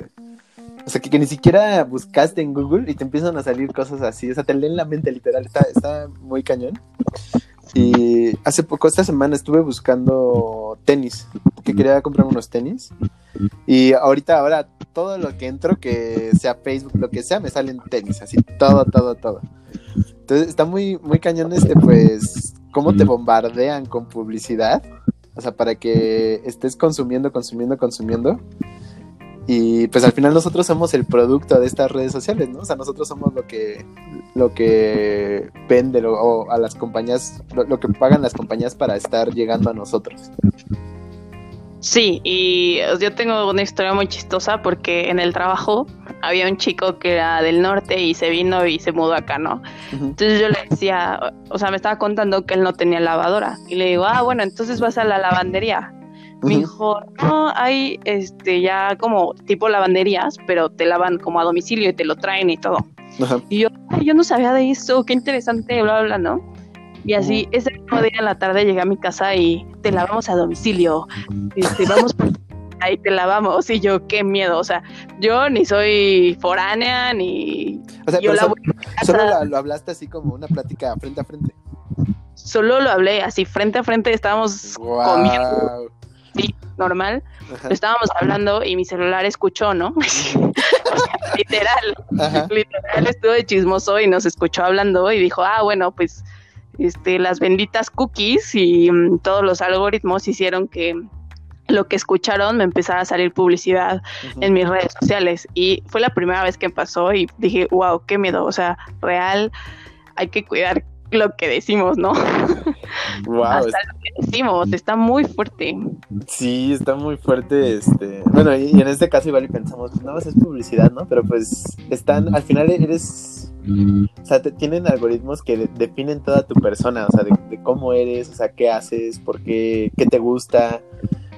o sea, que, ni siquiera buscaste en Google y te empiezan a salir cosas así, o sea, te leen la mente literal, está, está muy cañón. Y hace poco, esta semana, estuve buscando tenis, que quería comprar unos tenis. Y ahorita, ahora, todo lo que entro, que sea Facebook, lo que sea, me salen tenis, así, todo, todo, todo. Entonces está muy, muy cañón este, pues, cómo te bombardean con publicidad. O sea, para que estés consumiendo, consumiendo, consumiendo. Y pues al final nosotros somos el producto de estas redes sociales, ¿no? O sea, nosotros somos lo que, lo que vende o a las compañías, lo, que pagan las compañías para estar llegando a nosotros. Sí, y yo tengo una historia muy chistosa porque en el trabajo había un chico que era del norte y se vino y se mudó acá, ¿no? Entonces yo le decía, o sea, me estaba contando que él no tenía lavadora y le digo, ah, bueno, entonces vas a la lavandería. Me dijo, no, hay este ya como tipo lavanderías, pero te lavan como a domicilio y te lo traen y todo. Y yo, yo no sabía de eso, qué interesante, bla, bla, ¿no? Y así, ese mismo día en la tarde llegué a mi casa y te lavamos a domicilio. Y te vamos ahí te lavamos. Y yo, qué miedo. O sea, yo ni soy foránea, ni. O sea, yo la solo lo hablaste así como una plática frente a frente. Solo lo hablé así frente a frente, estábamos comiendo sí, normal. Estábamos hablando y mi celular escuchó, ¿no? literal, literal estuvo de chismoso y nos escuchó hablando y dijo, ah, bueno, pues este, las benditas cookies y mm, todos los algoritmos hicieron que lo que escucharon me empezara a salir publicidad en mis redes sociales. Y fue la primera vez que pasó y dije, wow, qué miedo, o sea, real, hay que cuidar lo que decimos, ¿no? Wow, Hasta lo que decimos, está muy fuerte. Sí, está muy fuerte, este, bueno, y, en este caso igual y pensamos, pues, no, más es publicidad, ¿no? Pero pues están, al final eres, o sea, tienen algoritmos que definen toda tu persona, o sea, de, cómo eres, o sea, qué haces, por qué, qué te gusta,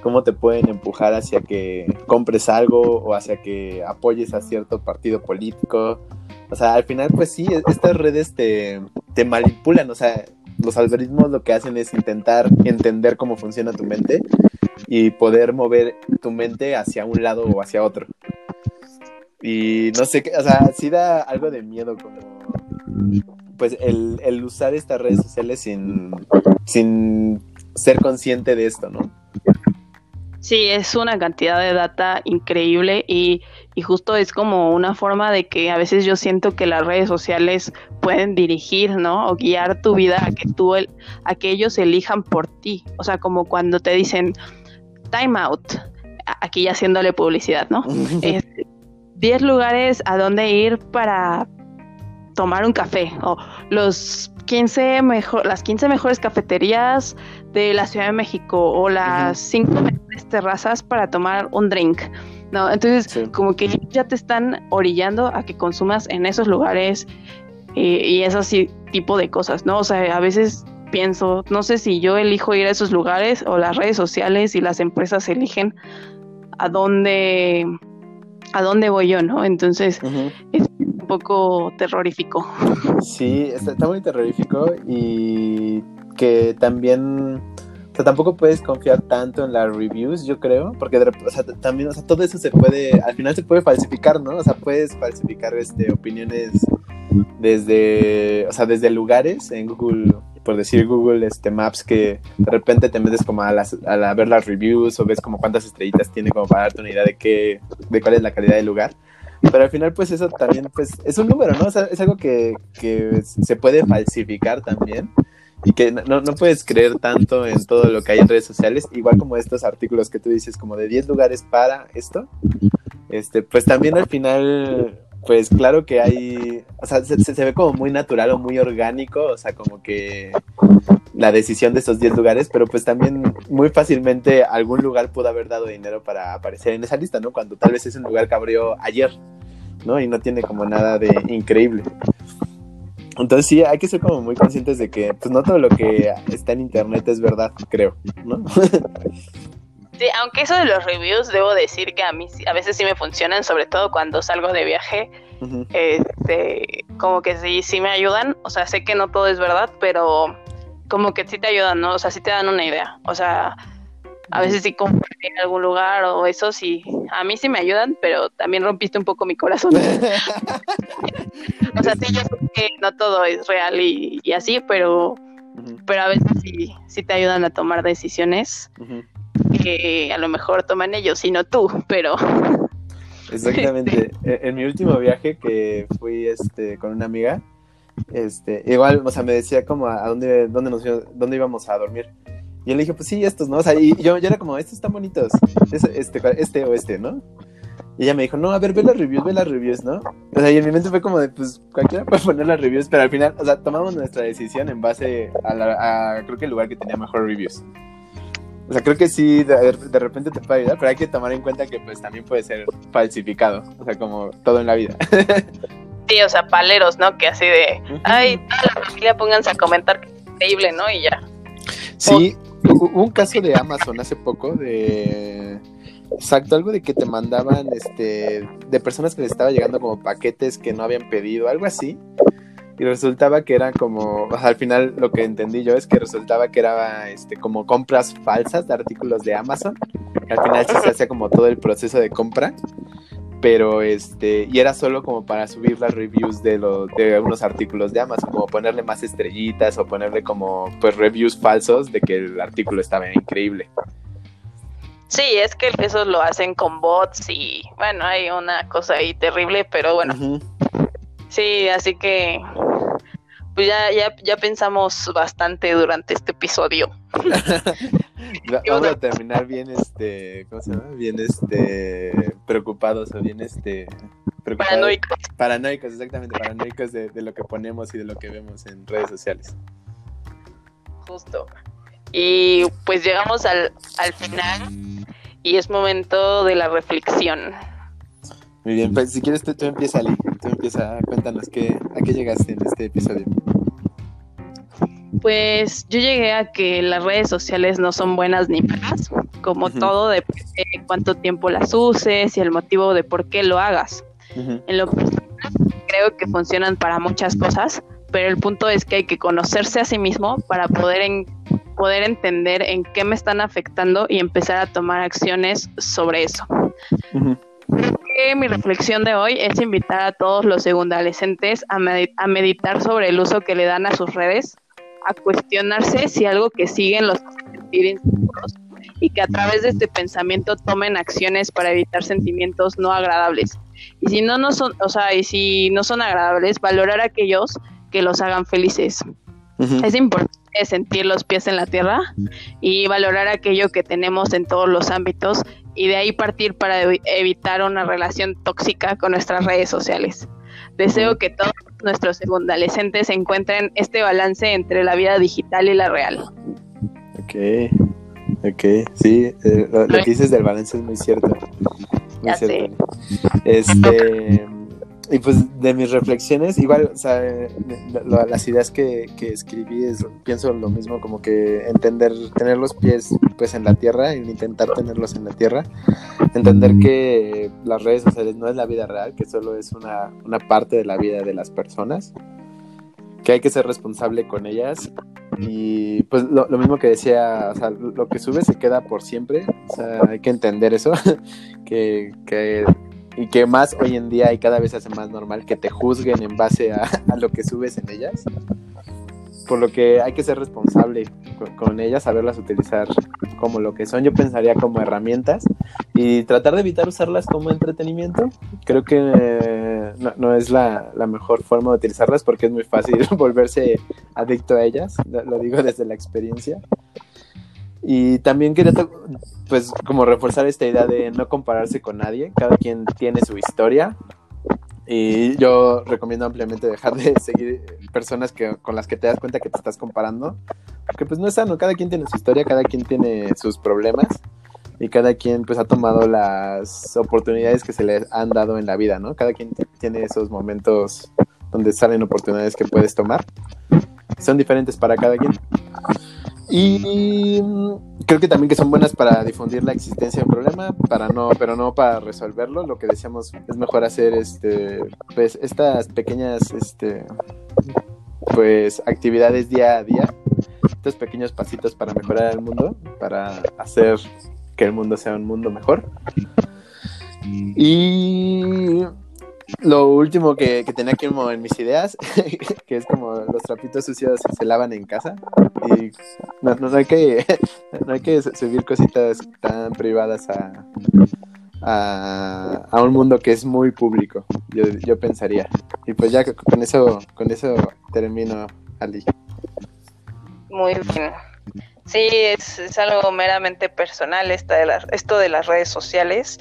cómo te pueden empujar hacia que compres algo o hacia que apoyes a cierto partido político. O sea, al final, pues sí, estas redes te, te manipulan, o sea, los algoritmos lo que hacen es intentar entender cómo funciona tu mente y poder mover tu mente hacia un lado o hacia otro. Y no sé, o sea, sí da algo de miedo como, pues, el, el usar estas redes sociales sin, sin ser consciente de esto, ¿no? Sí, es una cantidad de data increíble y, y, justo es como una forma de que a veces yo siento que las redes sociales pueden dirigir, ¿no? O guiar tu vida a que tú, a que ellos elijan por ti. O sea, como cuando te dicen time out, aquí ya haciéndole publicidad, ¿no? 10 lugares a dónde ir para tomar un café o los 15 mejor, las 15 mejores cafeterías de la Ciudad de México o las 5 mejores terrazas para tomar un drink. ¿No? Entonces, como que ya te están orillando a que consumas en esos lugares eh, y ese tipo de cosas, ¿no? O sea, a veces pienso, no sé si yo elijo ir a esos lugares o las redes sociales y las empresas eligen a dónde a dónde voy yo, ¿no? Entonces es un poco terrorífico. Sí, está, muy terrorífico y que también, sea, tampoco puedes confiar tanto en las reviews, yo creo, porque o sea, también, o sea, todo eso se puede, al final se puede falsificar, ¿no? O sea, puedes falsificar este, opiniones desde, o sea, desde lugares en Google por decir Google este, Maps que de repente te metes como a, las, a, ver las reviews o ves como cuántas estrellitas tiene como para darte una idea de qué, de cuál es la calidad del lugar. Pero al final, pues eso también, pues es un número, ¿no? O sea, es algo que, que se puede falsificar también y que no, no, puedes creer tanto en todo lo que hay en redes sociales, igual como estos artículos que tú dices, como de 10 lugares para esto, este, pues también al final pues claro que hay, o sea, se, ve como muy natural o muy orgánico, o sea, como que la decisión de esos 10 lugares, pero pues también muy fácilmente algún lugar pudo haber dado dinero para aparecer en esa lista, ¿no? Cuando tal vez es un lugar que abrió ayer, ¿no? Y no tiene como nada de increíble. Entonces sí, hay que ser como muy conscientes de que pues no todo lo que está en internet es verdad, creo, ¿no? Sí, aunque eso de los reviews, debo decir que a mí a veces sí me funcionan, sobre todo cuando salgo de viaje. este, como que sí, sí me ayudan. O sea, sé que no todo es verdad, pero como que sí te ayudan, ¿no? O sea, sí te dan una idea. O sea, a veces sí compartir en algún lugar o eso sí, a mí sí me ayudan, pero también rompiste un poco mi corazón. o sea, sí, yo sé que no todo es real y, así, pero, pero a veces sí, sí te ayudan a tomar decisiones que a lo mejor toman ellos, sino tú, pero... Exactamente. En mi último viaje que fui este, con una amiga, este, igual, o sea, me decía como a, dónde, dónde, nos, dónde íbamos a dormir. Y yo le dije, pues sí, estos, ¿no? O sea, y yo, yo era como, estos están bonitos, este, este o este, ¿no? Y ella me dijo, no, a ver, ve las reviews, ve las reviews, ¿no? O sea, y en mi mente fue como de, pues, cualquiera puede poner las reviews, pero al final, o sea, tomamos nuestra decisión en base a, la, creo que el lugar que tenía mejor reviews. O sea, creo que sí, de, repente te puede ayudar, pero hay que tomar en cuenta que, pues, también puede ser falsificado, o sea, como todo en la vida. sí, o sea, paleros, ¿no? Que así de, ay, toda la familia pónganse a comentar que es increíble, ¿no? Y ya. Sí, hubo un caso de Amazon hace poco de Exacto, algo de que te mandaban, este, de personas que les estaba llegando como paquetes que no habían pedido, algo así. Y resultaba que era como, al final lo que entendí yo es que resultaba que era, este, como compras falsas de artículos de Amazon. Al final se hacía como todo el proceso de compra pero este y era solo como para subir las reviews de los de unos artículos de Amazon como ponerle más estrellitas o ponerle como pues reviews falsos de que el artículo estaba increíble Sí, es que eso lo hacen con bots y bueno, hay una cosa ahí terrible, pero bueno. Sí, así que pues ya, ya, ya pensamos bastante durante este episodio. Vamos a terminar bien este, ¿cómo se llama? Bien este preocupados o bien este paranoicos. Paranoicos, exactamente, paranoicos de, de lo que ponemos y de lo que vemos en redes sociales. Justo. Y pues llegamos al, al final y es momento de la reflexión. Muy bien, pues si quieres tú, tú empieza, Ali, tú empieza, cuéntanos qué, a qué llegaste en este episodio. Pues yo llegué a que las redes sociales no son buenas ni malas, como todo depende de cuánto tiempo las uses y el motivo de por qué lo hagas. En lo personal creo que funcionan para muchas cosas, pero el punto es que hay que conocerse a sí mismo para poder en, poder entender en qué me están afectando y empezar a tomar acciones sobre eso. mi reflexión de hoy es invitar a todos los segundadolescentes a, a meditar sobre el uso que le dan a sus redes, a cuestionarse si algo que siguen los hace sentir inseguros y que a través de este pensamiento tomen acciones para evitar sentimientos no agradables. Y si no, no son, o sea, y si no son agradables, valorar a aquellos que los hagan felices. Es importante sentir los pies en la tierra y valorar aquello que tenemos en todos los ámbitos y de ahí partir para evitar una relación tóxica con nuestras redes sociales. Deseo que todos nuestros segundalescentes encuentren este balance entre la vida digital y la real. Ok, ok, sí, eh, lo, que dices del balance es muy cierto. Muy cierto. Este y pues de mis reflexiones, igual, o sea, las ideas que, que escribí, es, pienso lo mismo, como que entender, tener los pies pues en la tierra, y intentar tenerlos en la tierra, entender que las redes sociales no es la vida real, que solo es una, una parte de la vida de las personas, que hay que ser responsable con ellas. Y pues lo, lo, mismo que decía, o sea, lo que sube se queda por siempre, o sea, hay que entender eso, que, que y que más hoy en día y cada vez hace más normal que te juzguen en base a, lo que subes en ellas. Por lo que hay que ser responsable con, ellas, saberlas utilizar como lo que son. Yo pensaría como herramientas y tratar de evitar usarlas como entretenimiento. Creo que eh, no, es la, la, mejor forma de utilizarlas porque es muy fácil volverse adicto a ellas. Lo digo desde la experiencia. Y también quería, pues, como reforzar esta idea de no compararse con nadie. Cada quien tiene su historia. Y yo recomiendo ampliamente dejar de seguir personas que, con las que te das cuenta que te estás comparando. Porque pues no es sano, cada quien tiene su historia, cada quien tiene sus problemas. Y cada quien pues ha tomado las oportunidades que se le han dado en la vida, ¿no? Cada quien tiene esos momentos donde salen oportunidades que puedes tomar. Son diferentes para cada quien. Y creo que también que son buenas para difundir la existencia de un problema, para no, pero no para resolverlo. Lo que decíamos es mejor hacer este, pues, estas pequeñas, este, pues, actividades día a día, estos pequeños pasitos para mejorar el mundo, para hacer que el mundo sea un mundo mejor. Y lo último que, tenía aquí en mis ideas, que es como los trapitos sucios se lavan en casa. Y no, no, hay, que, no hay que subir cositas tan privadas a, a, un mundo que es muy público, yo, yo pensaría. Y pues ya con eso, con eso termino, Ali. Muy bien. Sí, es, algo meramente personal esta de esto de las redes sociales.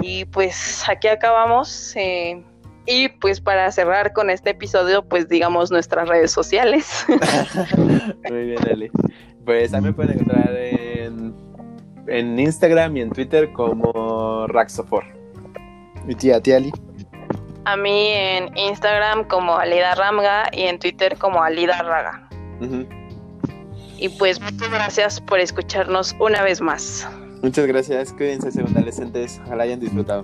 Y pues aquí acabamos. Eh, y pues para cerrar con este episodio, pues digamos nuestras redes sociales. Muy bien, Ali. Pues a mí me pueden encontrar en, en Instagram y en Twitter como Raxofor. ¿Y tía, tía Ali? A mí en Instagram como Alida Ramga y en Twitter como Alida Raga. Y pues muchas gracias por escucharnos una vez más. Muchas gracias, cuídense, segunda adolescentes. Ojalá hayan disfrutado.